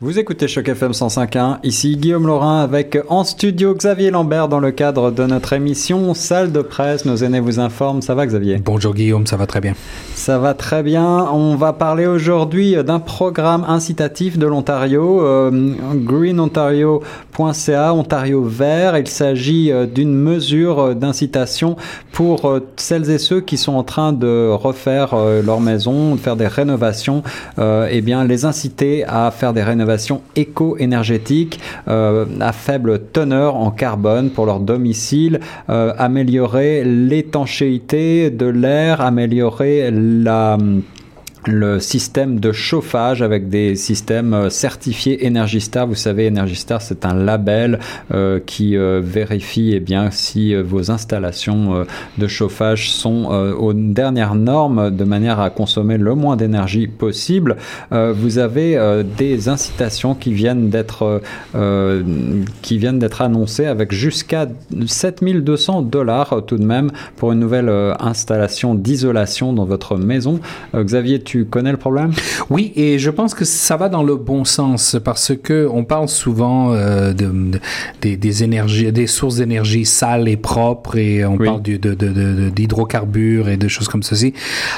Vous écoutez Choc FM 105.1, ici Guillaume Laurin avec en studio Xavier Lambert dans le cadre de notre émission Salle de presse. Nos aînés vous informent. Ça va Xavier? Bonjour Guillaume, ça va très bien. Ça va très bien. On va parler aujourd'hui d'un programme incitatif de l'Ontario, euh, greenontario.ca, Ontario Vert. Il s'agit euh, d'une mesure d'incitation pour euh, celles et ceux qui sont en train de refaire euh, leur maison, de faire des rénovations, euh, eh bien les inciter à faire des rénovations éco-énergétiques euh, à faible teneur en carbone pour leur domicile, euh, améliorer l'étanchéité de l'air, améliorer la le système de chauffage avec des systèmes euh, certifiés Energy Star. Vous savez, Energy Star, c'est un label euh, qui euh, vérifie eh si vos installations de chauffage sont aux dernières normes de manière à consommer le moins d'énergie possible. vous avez des incitations qui viennent d'être qui viennent d'être annoncées avec jusqu'à 7200 dollars tout de même pour une nouvelle installation d'isolation dans votre maison. Xavier, tu connais le problème? Oui, et je pense que ça va dans le bon sens parce que on parle souvent euh, de, de, des, des, énergies, des sources d'énergie sales et propres, et on oui. parle d'hydrocarbures de, et de choses comme ceci.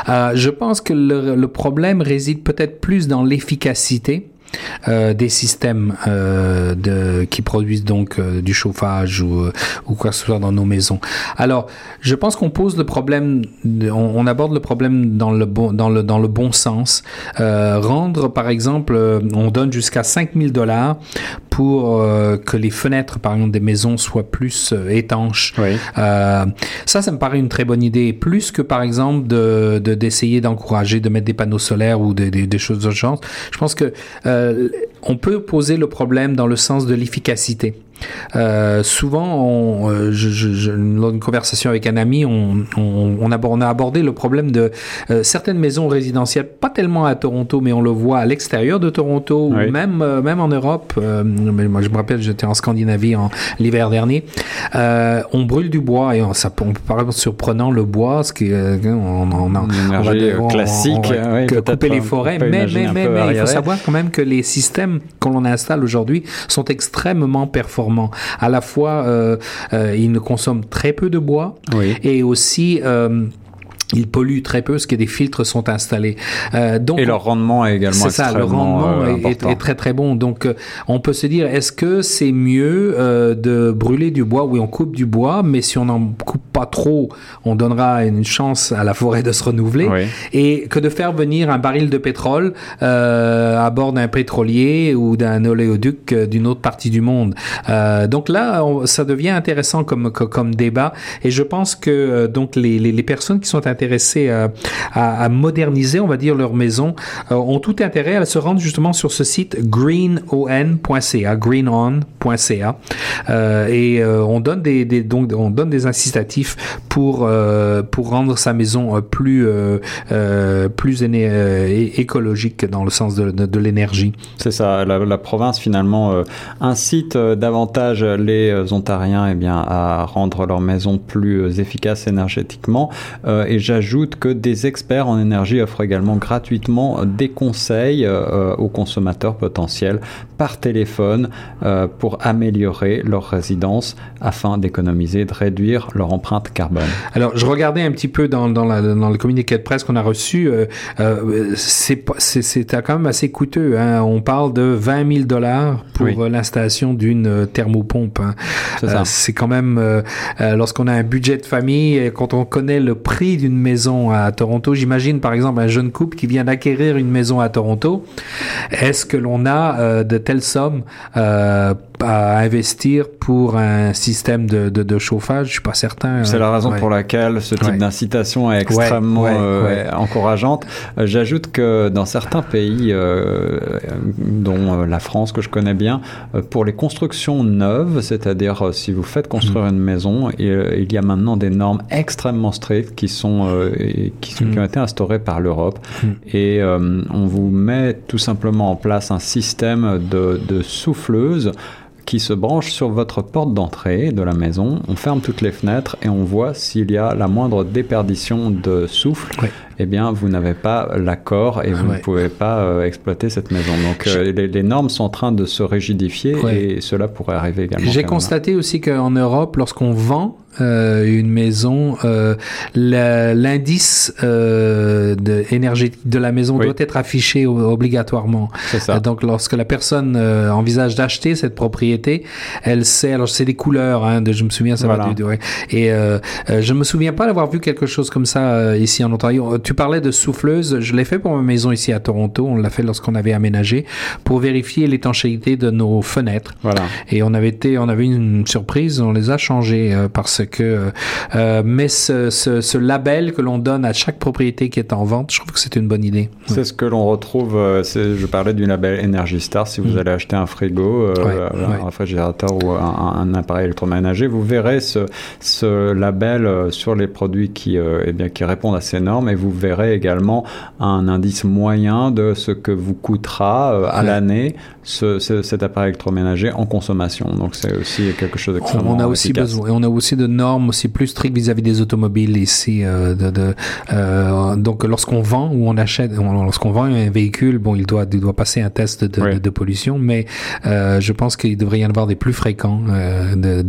Euh, je pense que le, le problème réside peut-être plus dans l'efficacité euh, des systèmes euh, qui produisent donc euh, du chauffage ou, quoi que ce soit dans nos maisons. Alors, je pense qu'on pose le problème, on, on, aborde le problème dans le bon, dans le bon sens. rendre, par exemple, on donne jusqu'à 5000 dollars pour que les fenêtres, par exemple, des maisons soient plus étanches. Oui. ça, ça me paraît une très bonne idée. Plus que, par exemple, de, d'essayer d'encourager de mettre des panneaux solaires ou des, des, des choses de genre. Je pense que euh, on peut poser le problème dans le sens de l'efficacité. Euh, souvent, on, euh, je, je, lors d'une conversation avec un ami, on, on, on, aborde, a abordé le problème de euh, certaines maisons résidentielles, pas tellement à Toronto, mais on le voit à l'extérieur de Toronto, oui. ou même, euh, même en Europe. Euh, moi, je me rappelle, j'étais en Scandinavie en l'hiver dernier. on brûle du bois et on, ça on peut paraître surprenant le bois, ce qui on, va dire, classique, oui, couper les forêts, mais, mais, mais, mais il faut savoir quand même que les systèmes qu'on installe aujourd'hui sont extrêmement performants à la fois, euh, euh, ils ne consomment très peu de bois oui. et aussi euh, ils polluent très peu parce que des filtres sont installés. Euh, donc, et leur rendement est également C'est ça, le rendement euh, est, est, très très bon. Donc euh, on peut se dire, est-ce que c'est mieux euh, de brûler du bois? Oui, on coupe du bois, mais si on n'en coupe pas trop, on donnera une chance à la forêt de se renouveler. Oui. Et que de faire venir un baril de pétrole euh, à bord d'un pétrolier ou d'un oléoduc d'une autre partie du monde. donc là, on, ça devient intéressant comme, comme, comme débat. Et je pense que donc les, les, les personnes qui sont intéressées intéressés à, moderniser, on va dire, leur maison, euh, ont tout intérêt à se rendre justement sur ce site greenon.ca, euh, et euh, on donne des, donc on donne des incitatifs pour pour rendre sa maison plus plus écologique dans le sens de, l'énergie. C'est ça, la, province finalement incite davantage les Ontariens eh bien à rendre leur maison plus efficace énergétiquement. Et J'ajoute que des experts en énergie offrent également gratuitement des conseils euh, aux consommateurs potentiels par téléphone euh, pour améliorer leur résidence afin d'économiser et de réduire leur empreinte carbone. Alors, je regardais un petit peu dans, dans, la, dans le communiqué de presse qu'on a reçu. Euh, euh, c'est quand même assez coûteux. Hein. On parle de 20 000 dollars pour oui. l'installation d'une thermopompe. Hein. C'est quand même, lorsqu'on a un budget de famille, quand on connaît le prix d'une maison à Toronto. J'imagine par exemple un jeune couple qui vient d'acquérir une maison à Toronto. Est-ce que l'on a euh, de telles sommes euh, à investir pour un système de, de, de chauffage? Je suis pas certain. C'est la raison ouais. pour laquelle ce type ouais. d'incitation est extrêmement ouais, euh, encourageante. J'ajoute que dans certains pays, dont la France que je connais bien, pour les constructions neuves, c'est-à-dire si vous faites construire mmh. une maison, il, il y a maintenant des normes extrêmement strictes qui sont euh, qui, qui, ont été instaurées par l'Europe. Mm. Et euh, on vous met tout simplement en place un système de, de souffleuse qui se branche sur votre porte d'entrée de la maison. On ferme toutes les fenêtres et on voit s'il y a la moindre déperdition de souffle. Eh bien, vous n'avez pas l'accord et vous ne pouvez pas euh, exploiter cette maison. Donc, euh, les, normes sont en train de se rigidifier et cela pourrait arriver également. J'ai constaté aussi qu'en Europe, lorsqu'on vend une maison, euh, l'indice euh, énergétique de la maison doit être affiché obligatoirement. Ça. Donc, lorsque la personne euh, envisage d'acheter cette propriété, elle sait. Alors, c'est des couleurs. Hein, de, je me souviens, ça va du, ouais. Et euh, je me souviens pas d'avoir vu quelque chose comme ça ici en Ontario. Tu parlais de souffleuse. Je l'ai fait pour ma maison ici à Toronto. On l'a fait lorsqu'on avait aménagé pour vérifier l'étanchéité de nos fenêtres. Voilà. Et on avait été, on avait une surprise. On les a changées parce que euh, mais ce, ce, ce, label que l'on donne à chaque propriété qui est en vente, je trouve que c'est une bonne idée. C'est ce que l'on retrouve. Euh, je parlais du label Energy Star. Si vous mm. allez acheter un frigo, euh, un réfrigérateur ou un, appareil électroménager, vous verrez ce, ce label sur les produits qui, eh bien, qui répondent à ces normes et vous verrez également un indice moyen de ce que vous coûtera à l'année ce, cet appareil électroménager en consommation. Donc c'est aussi quelque chose d'extrêmement On a aussi besoin, et on a aussi de normes aussi plus strictes vis-à-vis des automobiles ici. Euh, de, de euh, donc lorsqu'on vend ou on achète, lorsqu'on vend un véhicule, bon, il doit, il doit passer un test de, de, pollution, mais euh, je pense qu'il devrait y en avoir des plus fréquents. De,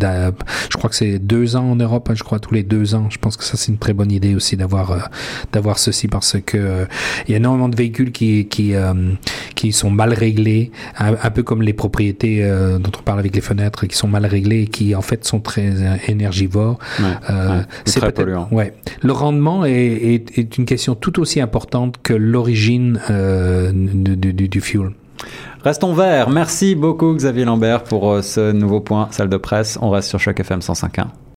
je crois que c'est deux ans en Europe, hein, je crois tous les deux ans. Je pense que ça c'est une très bonne idée aussi d'avoir d'avoir ceci parce que il y a énormément de véhicules qui qui qui sont mal réglés un, peu comme les propriétés euh, dont on parle avec les fenêtres qui sont mal réglées et qui en fait sont très euh, énergivores. Euh, c'est très polluant. Ouais. Le rendement est, est, est, une question tout aussi importante que l'origine du, du, du fuel. Restons verts. Merci beaucoup Xavier Lambert pour ce nouveau point salle de presse. On reste sur Choc FM 105.1.